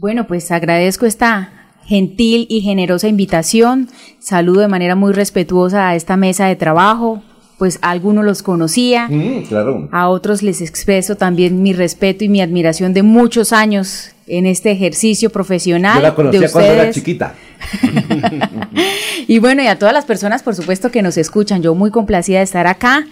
Bueno, pues agradezco esta gentil y generosa invitación. Saludo de manera muy respetuosa a esta mesa de trabajo. Pues a algunos los conocía, Mm, claro. a otros les expreso también mi respeto y mi admiración de muchos años en este ejercicio profesional. Yo la de conocía cuando era chiquita. Y bueno, y a todas las personas, por supuesto, que nos escuchan, yo muy complacida de estar acá.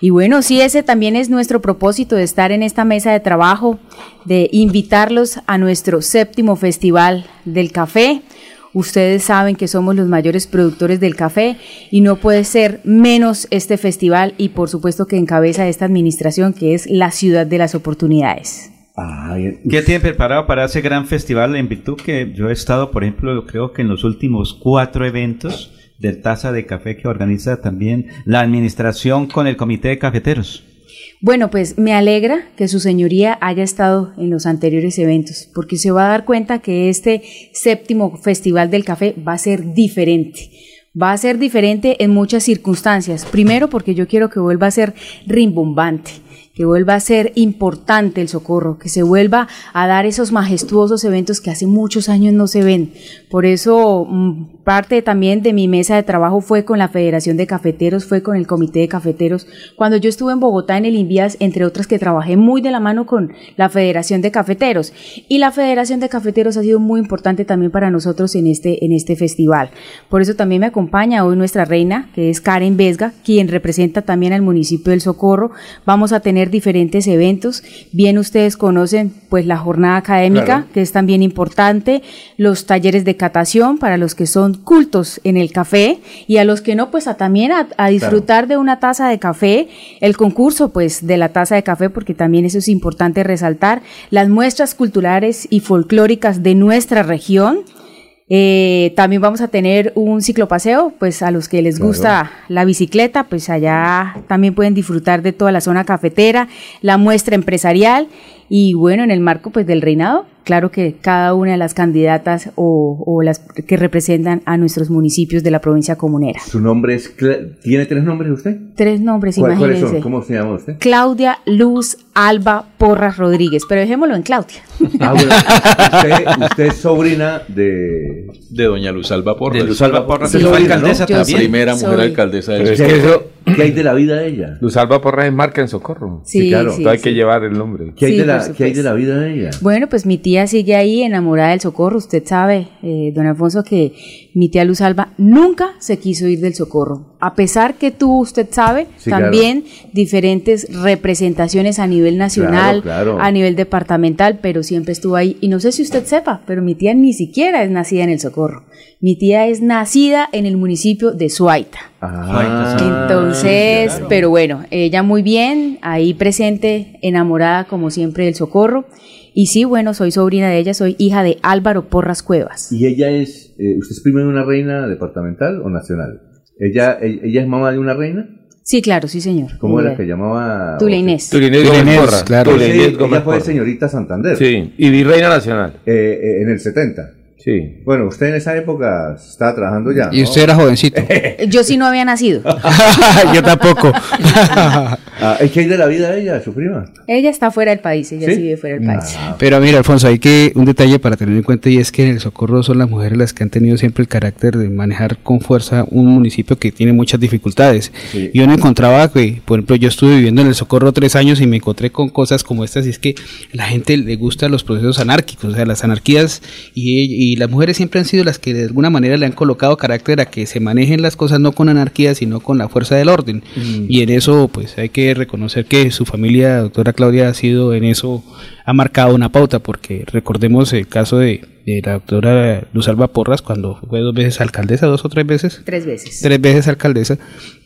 Y bueno, sí, ese también es nuestro propósito de estar en esta mesa de trabajo, de invitarlos a nuestro séptimo festival del café. Ustedes saben que somos los mayores productores del café y no puede ser menos este festival y por supuesto que encabeza esta administración que es la ciudad de las oportunidades. Ay, ¿Qué tienen preparado para ese gran festival en virtud que yo he estado, por ejemplo, creo que en los últimos cuatro eventos del Taza de Café que organiza también la administración con el Comité de Cafeteros? Bueno, pues me alegra que su señoría haya estado en los anteriores eventos, porque se va a dar cuenta que este séptimo Festival del Café va a ser diferente. Va a ser diferente en muchas circunstancias. Primero, porque yo quiero que vuelva a ser rimbombante, que vuelva a ser importante el socorro, que se vuelva a dar esos majestuosos eventos que hace muchos años no se ven. Por eso, mm, parte también de mi mesa de trabajo fue con la Federación de Cafeteros, fue con el Comité de Cafeteros. Cuando yo estuve en Bogotá en el Invías, entre otras que trabajé muy de la mano con la Federación de Cafeteros. Y la Federación de Cafeteros ha sido muy importante también para nosotros en este, en este festival. Por eso también me acompaña hoy nuestra reina, que es Karen Vesga, quien representa también al municipio del Socorro. Vamos a tener diferentes eventos. Bien ustedes conocen pues la jornada académica, Claro. que es también importante, los talleres de catación para los que son cultos en el café y a los que no, pues a también a, a disfrutar de una taza de café, el concurso pues de la taza de café, porque también eso es importante resaltar, las muestras culturales y folclóricas de nuestra región. Eh, también vamos a tener un ciclopaseo, pues a los que les Claro. gusta la bicicleta, pues allá también pueden disfrutar de toda la zona cafetera, la muestra empresarial y bueno, en el marco pues del reinado, claro que cada una de las candidatas o, o las que representan a nuestros municipios de la provincia comunera. Su nombre es... Cla- ¿Tiene tres nombres usted? Tres nombres, ¿Cuál- ¿Cuáles son? imagínense. ¿Cómo se llama usted? Claudia Luz Alba Porras Rodríguez, pero dejémoslo en Claudia. Ah, bueno, usted, usted es sobrina de... De doña Luz Alba Porras. De Luz Alba Porras, Sí. alcaldesa ¿no? También. primera mujer Soy- alcaldesa Pero de es ¿Qué, que eso, ¿Qué hay de la vida de ella? Luz Alba Porras es marca en Socorro. Sí, claro. sí, hay sí. que llevar el nombre. ¿Qué hay, de la, ¿Qué hay de la vida de ella? Bueno, pues mi tía sigue ahí enamorada del socorro. Usted sabe, eh, don Alfonso, que mi tía Luz Alba nunca se quiso ir del socorro. A pesar que tuvo, usted sabe, Sí, también diferentes representaciones a nivel nacional, Claro, claro. a nivel departamental, pero siempre estuvo ahí. Y no sé si usted sepa, pero mi tía ni siquiera es nacida en el socorro. Mi tía es nacida en el municipio de Suaita. Ah, Entonces, claro. pero bueno, ella muy bien, ahí presente, enamorada como siempre del socorro. Y sí, bueno, soy sobrina de ella, soy hija de Álvaro Porras Cuevas. ¿Y ella es... eh, ¿Usted es prima de una reina departamental o nacional? ¿Ella, ella, ella es mamá de una reina? Sí, claro, sí, señor. ¿Cómo era que llamaba? Tulinés Tulinés, Gómez claro. Tulinés sí, Gómez ella fue señorita Santander. Sí, y virreina nacional. Eh, eh, en el 70. Sí. Bueno, usted en esa época estaba trabajando ya. Y ¿no? usted era jovencito. Yo sí no había nacido. Yo tampoco. Ah, ¿y ¿Qué hay de la vida de ella, su prima? ella está fuera del país, ella ¿Sí? sí vive fuera del país. Ah, Pero mira, Alfonso, hay que un detalle para tener en cuenta y es que en el Socorro son las mujeres las que han tenido siempre el carácter de manejar con fuerza un municipio que tiene muchas dificultades. Sí. Yo no encontraba que, por ejemplo, yo estuve viviendo en el Socorro tres años y me encontré con cosas como estas y es que la gente le gusta los procesos anárquicos, o sea, las anarquías y, y las mujeres siempre han sido las que de alguna manera le han colocado carácter a que se manejen las cosas no con anarquía, sino con la fuerza del orden. Y en eso, pues hay que reconocer que su familia, doctora Claudia, ha sido en eso, ha marcado una pauta, porque recordemos el caso de, de la doctora Luz Alba Porras, cuando fue dos veces alcaldesa, dos o tres veces, Tres veces. tres veces alcaldesa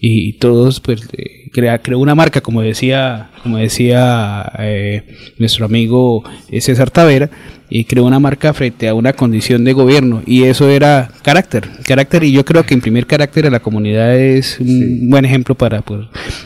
y todos pues eh, crea, creó una marca como decía como decía eh, nuestro amigo eh, César Tavera y creó una marca frente a una condición de gobierno y eso era carácter carácter y yo creo que imprimir carácter a la comunidad es un Sí. buen ejemplo para pues,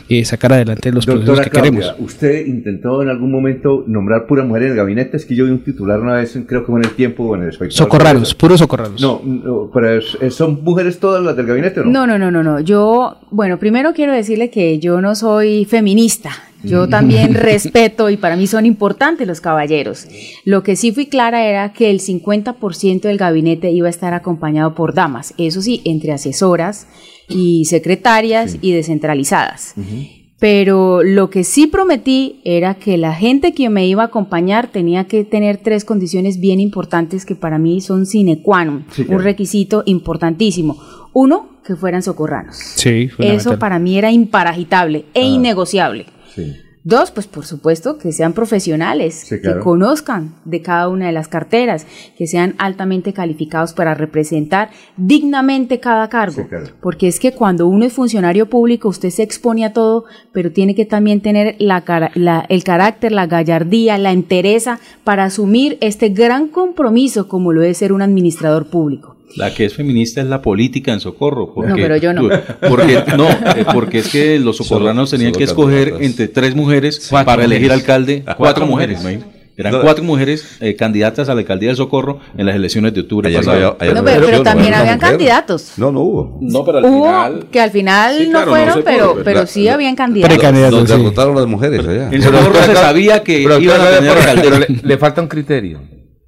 eh, sacar adelante los procesos que Claudia, queremos ¿usted intentó en algún momento nombrar pura mujer en el gabinete? Es que yo vi un titular una vez, creo que fue en el tiempo o en el espectador. socorraros puros socorraros No, no, pero es- es- ¿son mujeres todas las del gabinete o no? No, no, no, no, no. Yo, bueno, primero quiero decirle que yo no soy feminista, Yo también respeto y para mí son importantes los caballeros. Lo que sí fui clara era que el 50% del gabinete iba a estar acompañado por damas, eso sí, entre asesoras y secretarias y descentralizadas. Pero lo que sí prometí era que la gente que me iba a acompañar tenía que tener tres condiciones bien importantes que para mí son sine qua non, Sí, claro. un requisito importantísimo. Uno, que fueran socorranos. Sí, Eso para mí era imparagitable e innegociable. Sí. Dos, pues por supuesto que sean profesionales, Sí, claro. que conozcan de cada una de las carteras, que sean altamente calificados para representar dignamente cada cargo. Sí, claro. Porque es que cuando uno es funcionario público, usted se expone a todo, pero tiene que también tener la- el carácter, la gallardía, la entereza para asumir este gran compromiso como lo es ser un administrador público. La que es feminista es la política en Socorro. Porque, No, pero yo no. Porque, no, eh, porque es que los socorranos Solo- tenían solo que escoger candidatas. entre tres mujeres Cuatro para elegir mujeres. alcalde. Ah, Cuatro, cuatro mujeres. Eran No. cuatro mujeres eh, candidatas a la alcaldía del Socorro en las elecciones de octubre Allá allá No, pero, también habían candidatos. No, no hubo. No, pero al Hubo final... que al final Sí, no claro, no fueron, pero, pero sí la- habían candidatos. Precandidatos, Los sí. derrotaron las mujeres allá. En Socorro se sabía que Pero, iban a tener alcalde. le falta un criterio.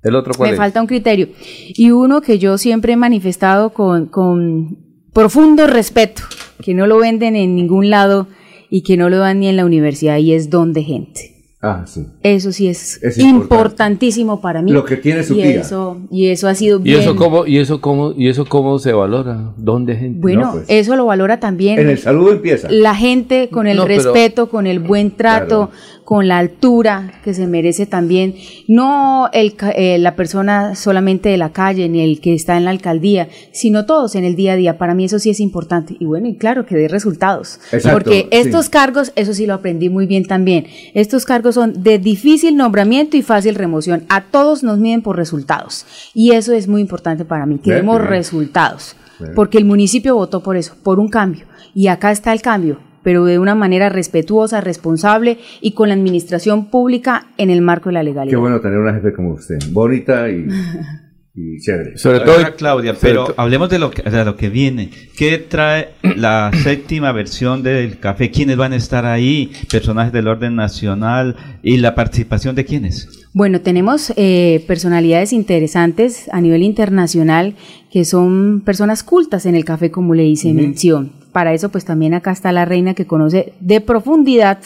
¿El otro cuál Me es? falta un criterio. Y uno que yo siempre he manifestado con, con profundo respeto, que no lo venden en ningún lado y que no lo dan ni en la universidad, y es don de gente. Ah, sí. Eso sí es, Es importante. importantísimo para mí. Lo que tiene su y tía. eso Y eso ha sido ¿Y bien. eso cómo, y eso cómo, y eso cómo se valora? ¿Dónde gente? Bueno, No, pues. eso lo valora también En el saludo empieza. la gente con el No, pero- respeto, con el buen trato, con la altura que se merece también. No el, ca- eh, la persona solamente de la calle ni el que está en la alcaldía, sino todos en el día a día. Para mí eso sí es importante. Y bueno, y claro que dé resultados. Exacto, Porque sí. estos cargos, eso sí lo aprendí muy bien también. Estos cargos son de difícil nombramiento y fácil remoción. A todos nos miden por resultados. Y eso es muy importante para mí, que Bien, demos bien. resultados. Bien. Porque el municipio votó por eso, por un cambio. Y acá está el cambio, pero de una manera respetuosa, responsable y con la administración pública en el marco de la legalidad. Qué bueno tener una jefe como usted. Bonita y, y chévere. Sobre todo, Ahora, Claudia, pero hablemos de lo, que, de lo que viene. ¿Qué trae la séptima versión del café? ¿Quiénes van a estar ahí? Personajes del orden nacional y la participación de quiénes. Bueno, tenemos eh, personalidades interesantes a nivel internacional que son personas cultas en el café, como le hice mención. Para eso, pues también acá está la reina que conoce de profundidad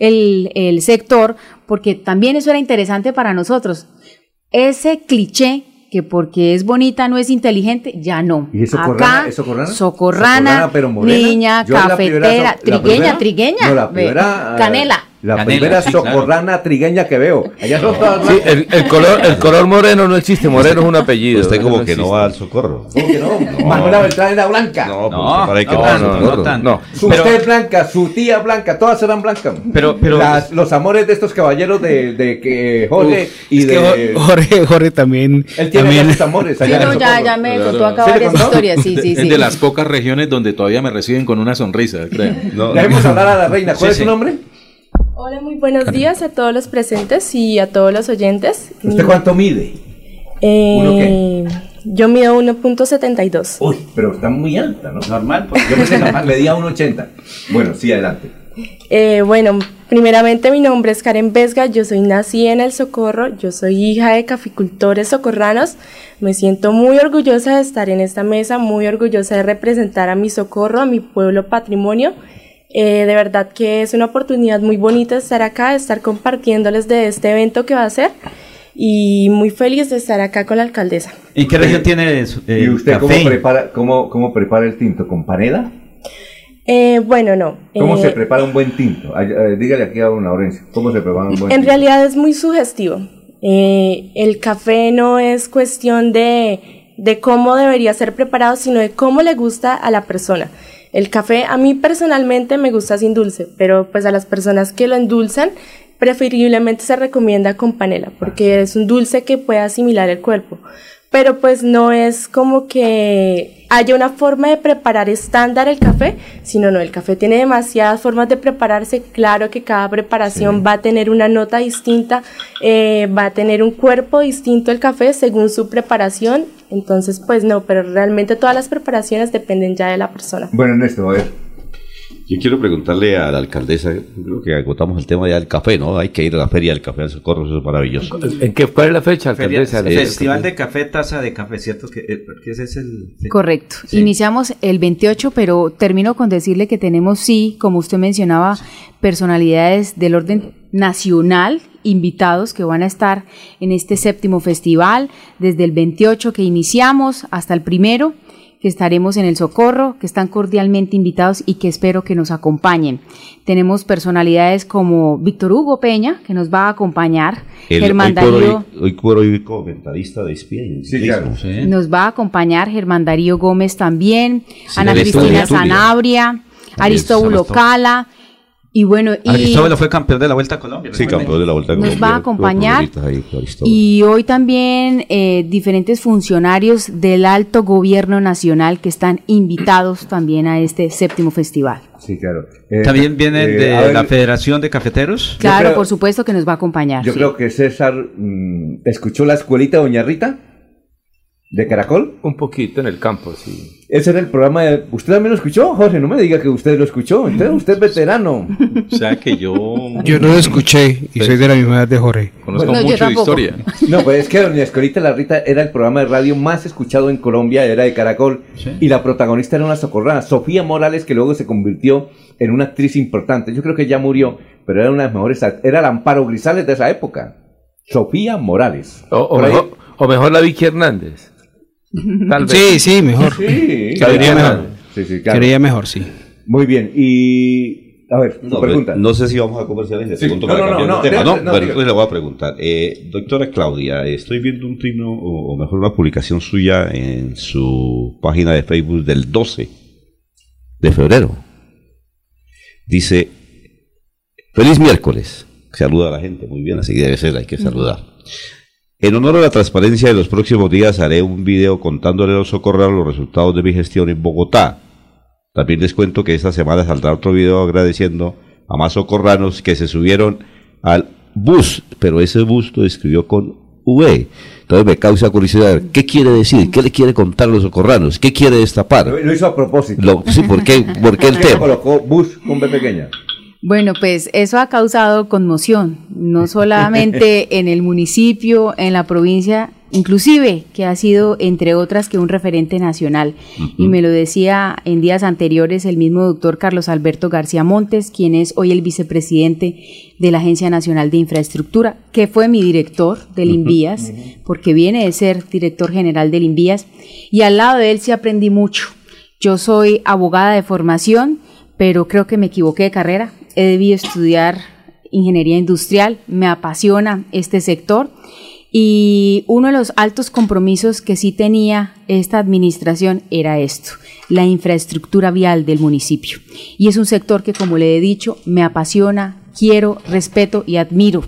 el, el sector, porque también eso era interesante para nosotros. Ese cliché que porque es bonita no es inteligente, ya no. ¿Y es socorrana? Acá, ¿Es socorrana? socorrana, Socorrana, pero morena. niña, Yo la primera cafetera, la trigueña, primera- trigueña. No, la ve, primera. canela. La Canela, primera sí, claro. socorrana trigueña que veo. Allá son todas sí, el, el color, el color moreno no existe, moreno es un apellido. Usted como que existe. no va al socorro. ¿Cómo que no? Manuela Beltrán era blanca. No, No, pues, para ahí que no, no, no no. Su Pero- usted es blanca, su tía blanca, todas eran blancas. Pero- pero- Las- los amores de estos caballeros de, de que Jorge y Es que de. Jo- Jorge, Jorge también. él tiene también sus amores. Sí, allá en no, ya, ya me Claro. contó acá ¿Sí varias historias, sí, sí, es sí. de las pocas regiones donde todavía me reciben con una sonrisa, creo. No, hablar a la reina. ¿Cuál Sí, es su sí. nombre? Hola, muy buenos días a todos los presentes y a todos los oyentes. ¿Usted cuánto mide? Eh, yo mido 1.72. Uy, pero está muy alta, ¿no? Normal, pues. Yo pensé que medía 1,80. Bueno, sí, adelante. Eh, bueno, primeramente mi nombre es Karen Vesga, yo soy nacida en El Socorro, yo soy hija de caficultores socorranos. Me siento muy orgullosa de estar en esta mesa, muy orgullosa de representar a mi socorro, a mi pueblo patrimonio. Eh, de verdad que es una oportunidad muy bonita estar acá, de estar compartiéndoles de este evento que va a ser y muy feliz de estar acá con la alcaldesa. ¿Y qué región tiene su- eh, ¿Y usted cómo café? prepara, cómo, cómo prepara el tinto? ¿Con panela? Eh, bueno, no. ¿Cómo eh, se prepara un buen tinto? Ay, eh, dígale aquí a don Laurencio, ¿cómo se prepara un buen En tinto? realidad es muy sugestivo. Eh, el café no es cuestión de, de cómo debería ser preparado, sino de cómo le gusta a la persona. El café a mí personalmente me gusta sin dulce, pero pues a las personas que lo endulzan, preferiblemente se recomienda con panela, porque es un dulce que puede asimilar el cuerpo. Pero pues no es como que haya una forma de preparar estándar el café, sino no, el café tiene demasiadas formas de prepararse. Claro que cada preparación va a tener una nota distinta, eh, va a tener un cuerpo distinto el café según su preparación. Entonces, pues no, pero realmente todas las preparaciones dependen ya de la persona. Bueno, Ernesto, a ver. Yo quiero preguntarle a la alcaldesa, creo que agotamos el tema ya del café, ¿no? Hay que ir a la feria del café al Socorro, eso es maravilloso. ¿En qué, ¿Cuál es la fecha, Feria- alcaldesa? Festival de café, taza de café, ¿cierto? Que, eh, porque ese es el... sí. Correcto. Sí. Iniciamos el 28, pero termino con decirle que tenemos, sí, como usted mencionaba, personalidades del orden nacional, invitados que van a estar en este séptimo festival, desde el 28 que iniciamos hasta el primero que estaremos en el Socorro, que están cordialmente invitados y que espero que nos acompañen. Tenemos personalidades como Víctor Hugo Peña, que nos va a acompañar, El, Germán hoy, por hoy, Darío. hoy por hoy comentarista de espía y Sí, claro. ciclismo. Nos va a acompañar Germán Darío Gómez también, Ana Aristóbulo Cristina. Sanabria, Aristóbulo Aristóbulo. Cala, y bueno, y, Aristóbulo fue campeón de la Vuelta a Colombia. Sí, campeón de la Vuelta a Nos Colombia. va a acompañar. Ahí, y hoy también eh, diferentes funcionarios del alto gobierno nacional que están invitados también a este séptimo festival. Sí, claro. Eh, También viene eh, de ver, la Federación de Cafeteros. Claro, creo- por supuesto que nos va a acompañar. Yo sí. creo que César mm, escuchó la escuelita Doña Rita de Caracol. Un poquito en el campo, sí. Ese era el programa de... ¿Usted también lo escuchó, Jorge? No me diga que usted lo escuchó. Entonces usted es veterano. O sea que yo Yo no lo escuché y soy de la misma edad de Jorge. conozco mucho de historia. No, pues es que Doña Escuelita La Rita era el programa de radio más escuchado en Colombia, era de Caracol. Sí. Y la protagonista era una socorrada, Sofía Morales, que luego se convirtió en una actriz importante. Yo creo que ya murió, pero era una de las mejores... Era el Amparo Grisales de esa época. Sofía Morales. O, mejor, o mejor la Vicky Hernández. Tal vez. Sí, sí, mejor. Sí, mejor. Sí, sí, claro. Mejor, sí. Muy bien, y... A ver, tu No, pregunta. pero no sé si vamos a comerciales de Sí. segundo No, para no, cambiar no, de tema, no, ¿no? no, Pero entonces le voy a preguntar. Eh, doctora Claudia, estoy viendo un trino, o, o mejor una publicación suya en su página de Facebook del 12 de febrero. Dice, feliz miércoles. Saluda a la gente, muy bien, así debe ser, hay que saludar. En honor a la transparencia de los próximos días haré un video contándole a los socorreros los resultados de mi gestión en Bogotá. También les cuento que esta semana saldrá otro video agradeciendo a más socorranos que se subieron al bus, pero ese bus lo escribió con V. Entonces me causa curiosidad, ¿qué quiere decir? ¿Qué le quiere contar a los socorranos? ¿Qué quiere destapar? Lo, hizo a propósito. Lo- sí, ¿por qué, por qué el ¿Por qué tema? colocó bus con B pequeña? Bueno, pues eso ha causado conmoción, no solamente en el municipio, en la provincia, inclusive que ha sido, entre otras, que un referente nacional. Y me lo decía en días anteriores el mismo doctor Carlos Alberto García Montes, quien es hoy el vicepresidente de la Agencia Nacional de Infraestructura, que fue mi director del INVIAS, porque viene de ser director general del INVIAS, y al lado de él sí aprendí mucho. Yo soy abogada de formación, pero creo que me equivoqué de carrera. He debido estudiar ingeniería industrial, me apasiona este sector y uno de los altos compromisos que sí tenía esta administración era esto, la infraestructura vial del municipio. Y es un sector que, como le he dicho, me apasiona, quiero, respeto y admiro.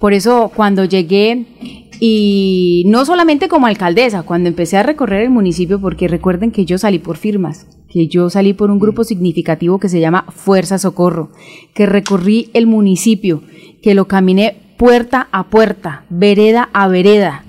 Por eso cuando llegué y no solamente como alcaldesa, cuando empecé a recorrer el municipio, porque recuerden que yo salí por firmas, que yo salí por un grupo significativo que se llama Fuerza Socorro, que recorrí el municipio, que lo caminé puerta a puerta, vereda a vereda,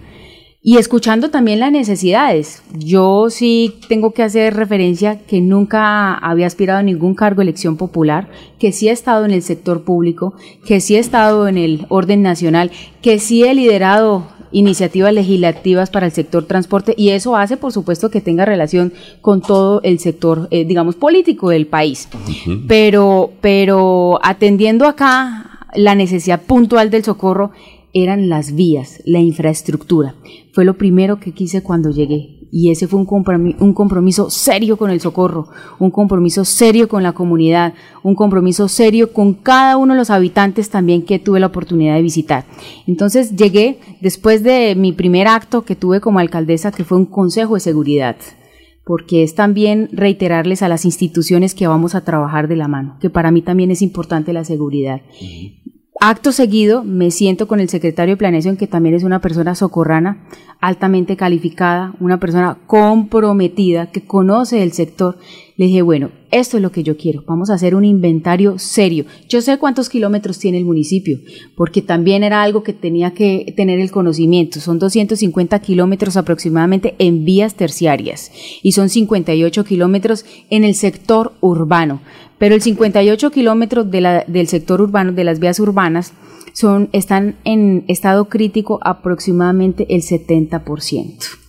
y escuchando también las necesidades. Yo sí tengo que hacer referencia que nunca había aspirado a ningún cargo de elección popular, que sí he estado en el sector público, que sí he estado en el orden nacional, que sí he liderado iniciativas legislativas para el sector transporte y eso hace por supuesto que tenga relación con todo el sector eh, digamos político del país pero pero atendiendo acá la necesidad puntual del socorro eran las vías, la infraestructura. Fue lo primero que quise cuando llegué. Y ese fue un un compromiso serio con el socorro, un compromiso serio con la comunidad, un compromiso serio con cada uno de los habitantes también que tuve la oportunidad de visitar. Entonces llegué después de mi primer acto que tuve como alcaldesa, que fue un consejo de seguridad porque es también reiterarles a las instituciones que vamos a trabajar de la mano, que para mí también es importante la seguridad. Acto seguido, me siento con el secretario de Planeación, que también es una persona socorrana, altamente calificada, una persona comprometida, que conoce el sector. Le dije, bueno, esto es lo que yo quiero, vamos a hacer un inventario serio. Yo sé cuántos kilómetros tiene el municipio, porque también era algo que tenía que tener el conocimiento. Son 250 kilómetros aproximadamente en vías terciarias y son 58 kilómetros en el sector urbano pero el 58 kilómetros del sector urbano, de las vías urbanas, son, están en estado crítico aproximadamente el 70%.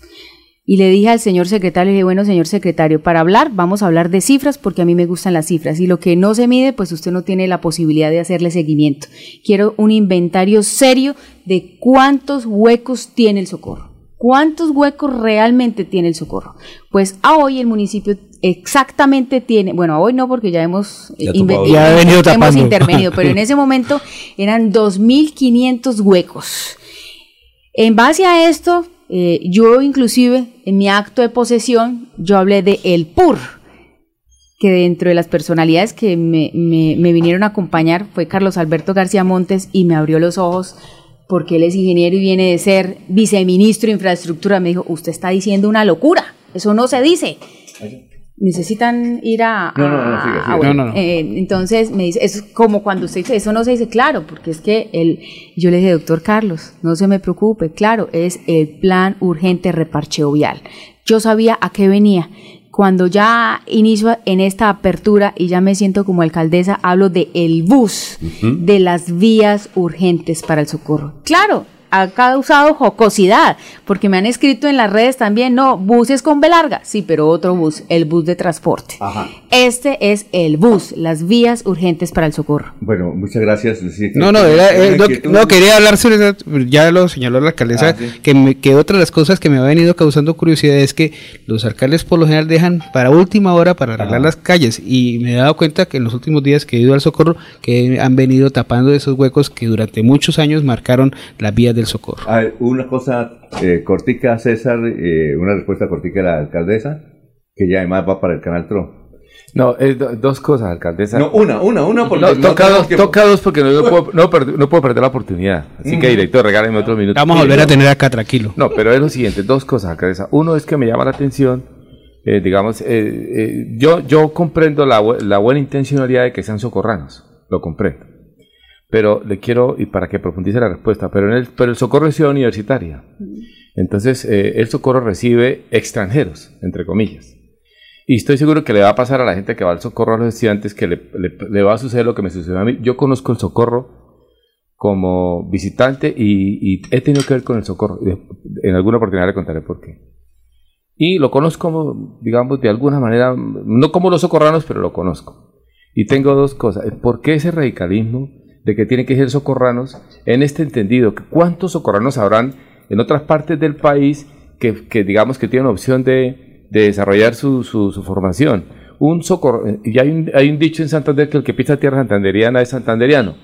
Y le dije al señor secretario, le dije, bueno, señor secretario, para hablar, vamos a hablar de cifras porque a mí me gustan las cifras. Y lo que no se mide, pues usted no tiene la posibilidad de hacerle seguimiento. Quiero un inventario serio de cuántos huecos tiene el socorro. ¿Cuántos huecos realmente tiene el socorro? Pues a hoy el municipio exactamente tiene, bueno, hoy no porque ya hemos, Ya eh. Ya venido hemos intervenido, pero en ese momento eran 2.500 huecos. En base a esto, eh, yo inclusive en mi acto de posesión, yo hablé de el PUR, que dentro de las personalidades que me, me- me vinieron a acompañar fue Carlos Alberto García Montes y me abrió los ojos porque él es ingeniero y viene de ser viceministro de infraestructura. Me dijo, usted está diciendo una locura, eso no se dice. Necesitan ir a... No, no, no, sigue, a- sigue. bueno, No, no, no. eh, entonces me dice, es como cuando usted dice, eso no se dice claro, porque es que el, yo le dije, doctor Carlos, no se me preocupe, claro, es el plan urgente reparcheo vial. Yo sabía a qué venía. Cuando ya inicio en esta apertura y ya me siento como alcaldesa, hablo de el bus, de las vías urgentes para el socorro. Claro, ha causado jocosidad, porque me han escrito en las redes también, no, buses con B larga, sí, pero otro bus, el bus de transporte. Ajá. Este es el bus, las vías urgentes para el socorro. Bueno, muchas gracias. No, no, era- eh, no, quería hablar sobre eso, ya lo señaló la alcaldesa, Ah, sí. que, me- que otra de las cosas que me ha venido causando curiosidad es que los alcaldes por lo general dejan para última hora para arreglar Ajá. las calles y me he dado cuenta que en los últimos días que he ido al socorro que han venido tapando esos huecos que durante muchos años marcaron las vías del socorro. A ver, una cosa eh, cortica, César, eh, una respuesta cortica de la alcaldesa, que ya además va para el canal TRO. No, es do- dos cosas, alcaldesa. No, una, una, una, porque No, no toca, dos, toca dos porque no, no puedo, no, per- no puedo perder la oportunidad. Así que, director, regáleme otros minutos. Vamos a volver a tener acá tranquilo. No, pero es lo siguiente, dos cosas, alcaldesa. Uno es que me llama la atención, eh, digamos, eh, eh, yo, yo comprendo la, la buena intencionalidad de que sean socorranos, lo comprendo. Pero le quiero, y para que profundice la respuesta, pero, en el, pero el socorro es ciudad universitaria. Entonces, eh, el socorro recibe extranjeros, entre comillas. Y estoy seguro que le va a pasar a la gente que va al socorro a los estudiantes que le, va a suceder lo que me sucedió a mí. Yo conozco el socorro como visitante y, y he tenido que ver con el socorro. En alguna oportunidad le contaré por qué. Y lo conozco, digamos, de alguna manera, no como los socorranos, pero lo conozco. Y tengo dos cosas. ¿Por qué ese radicalismo de que tienen que ser socorranos en este entendido? ¿Cuántos socorranos habrán en otras partes del país que, que digamos, que tienen opción de, de desarrollar su, su, su formación? Un socorro, y hay un, hay un dicho en Santander que el que pisa tierra santanderiana es santanderiano.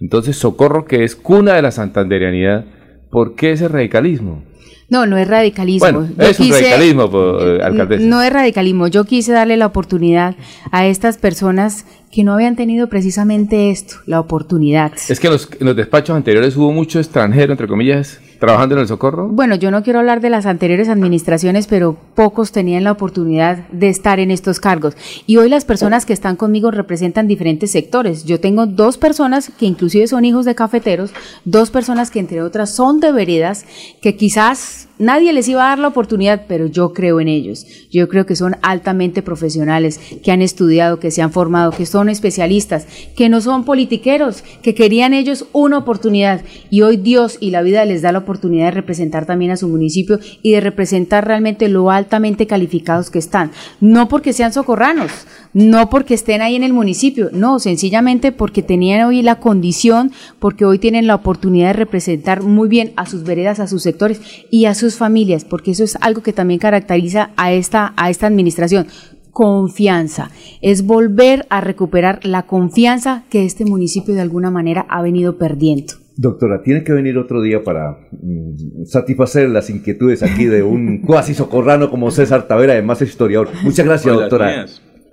Entonces, socorro que es cuna de la santanderianidad, ¿por qué ese radicalismo? No, no es radicalismo. Bueno, Yo es un quise- radicalismo, po- eh, alcaldesa. No es radicalismo. Yo quise darle la oportunidad a estas personas que no habían tenido precisamente esto, la oportunidad. Es que en los, en los despachos anteriores hubo mucho extranjero, entre comillas, trabajando en el socorro. Bueno, yo no quiero hablar de las anteriores administraciones, pero pocos tenían la oportunidad de estar en estos cargos. Y hoy las personas que están conmigo representan diferentes sectores. Yo tengo dos personas que inclusive son hijos de cafeteros, dos personas que entre otras son de veredas, que quizás nadie les iba a dar la oportunidad, pero yo creo en ellos. Yo creo que son altamente profesionales, que han estudiado, que se han formado, que son especialistas, que no son politiqueros, que querían ellos una oportunidad. Y hoy Dios y la vida les da la oportunidad de representar también a su municipio y de representar realmente lo altamente calificados que están. No porque sean socorranos, no porque estén ahí en el municipio, no, sencillamente porque tenían hoy la condición, porque hoy tienen la oportunidad de representar muy bien a sus veredas, a sus sectores y a sus familias, porque eso es algo que también caracteriza a esta, a esta administración. Confianza, es volver a recuperar la confianza que este municipio de alguna manera ha venido perdiendo. Doctora, tiene que venir otro día para mm, satisfacer las inquietudes aquí de un cuasi socorrano como César Tavera, además es historiador. Muchas gracias, doctora.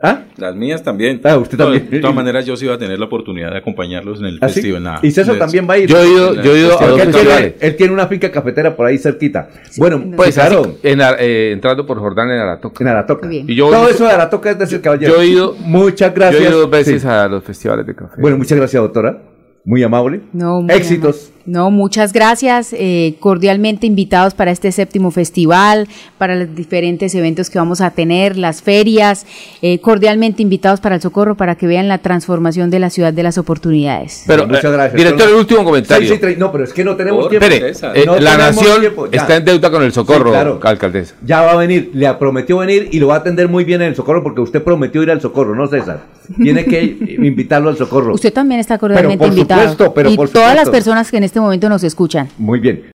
¿Ah? Las mías también. Ah, usted No, también. de todas maneras, yo sí iba a tener la oportunidad de acompañarlos en el ¿Ah, sí? festival. Y César también va a ir. Yo he ido, yo he ido a Porque dos él, tiene, festivales. él tiene una finca cafetera por ahí cerquita. bueno, Pues claro, en eh, entrando por Jordán en Aratoca. en Aratoca. Y yo, Todo eso de Aratoca es decir, caballero. yo he ido, Muchas yo gracias. he ido dos veces Sí. a los festivales de café. Bueno, muchas gracias, doctora. Muy amable. No, muy Éxitos. No, muchas gracias. eh, cordialmente invitados para este séptimo festival, para los diferentes eventos que vamos a tener, las ferias. eh, cordialmente invitados para el Socorro para que vean la transformación de la ciudad de las oportunidades. Pero, Muchas eh, gracias. director, Pero- el último comentario. No, pero es que no tenemos Por- tiempo. Espere, eh, No la tenemos nación tiempo, está en deuda con el socorro, Sí, claro. alcaldesa. Ya va a venir, le prometió venir y lo va a atender muy bien en el socorro porque usted prometió ir al socorro, ¿no, César? Tiene que invitarlo al socorro. Usted también está cordialmente por invitado. supuesto, pero y por todas las personas que en este momento nos escuchan. Muy bien.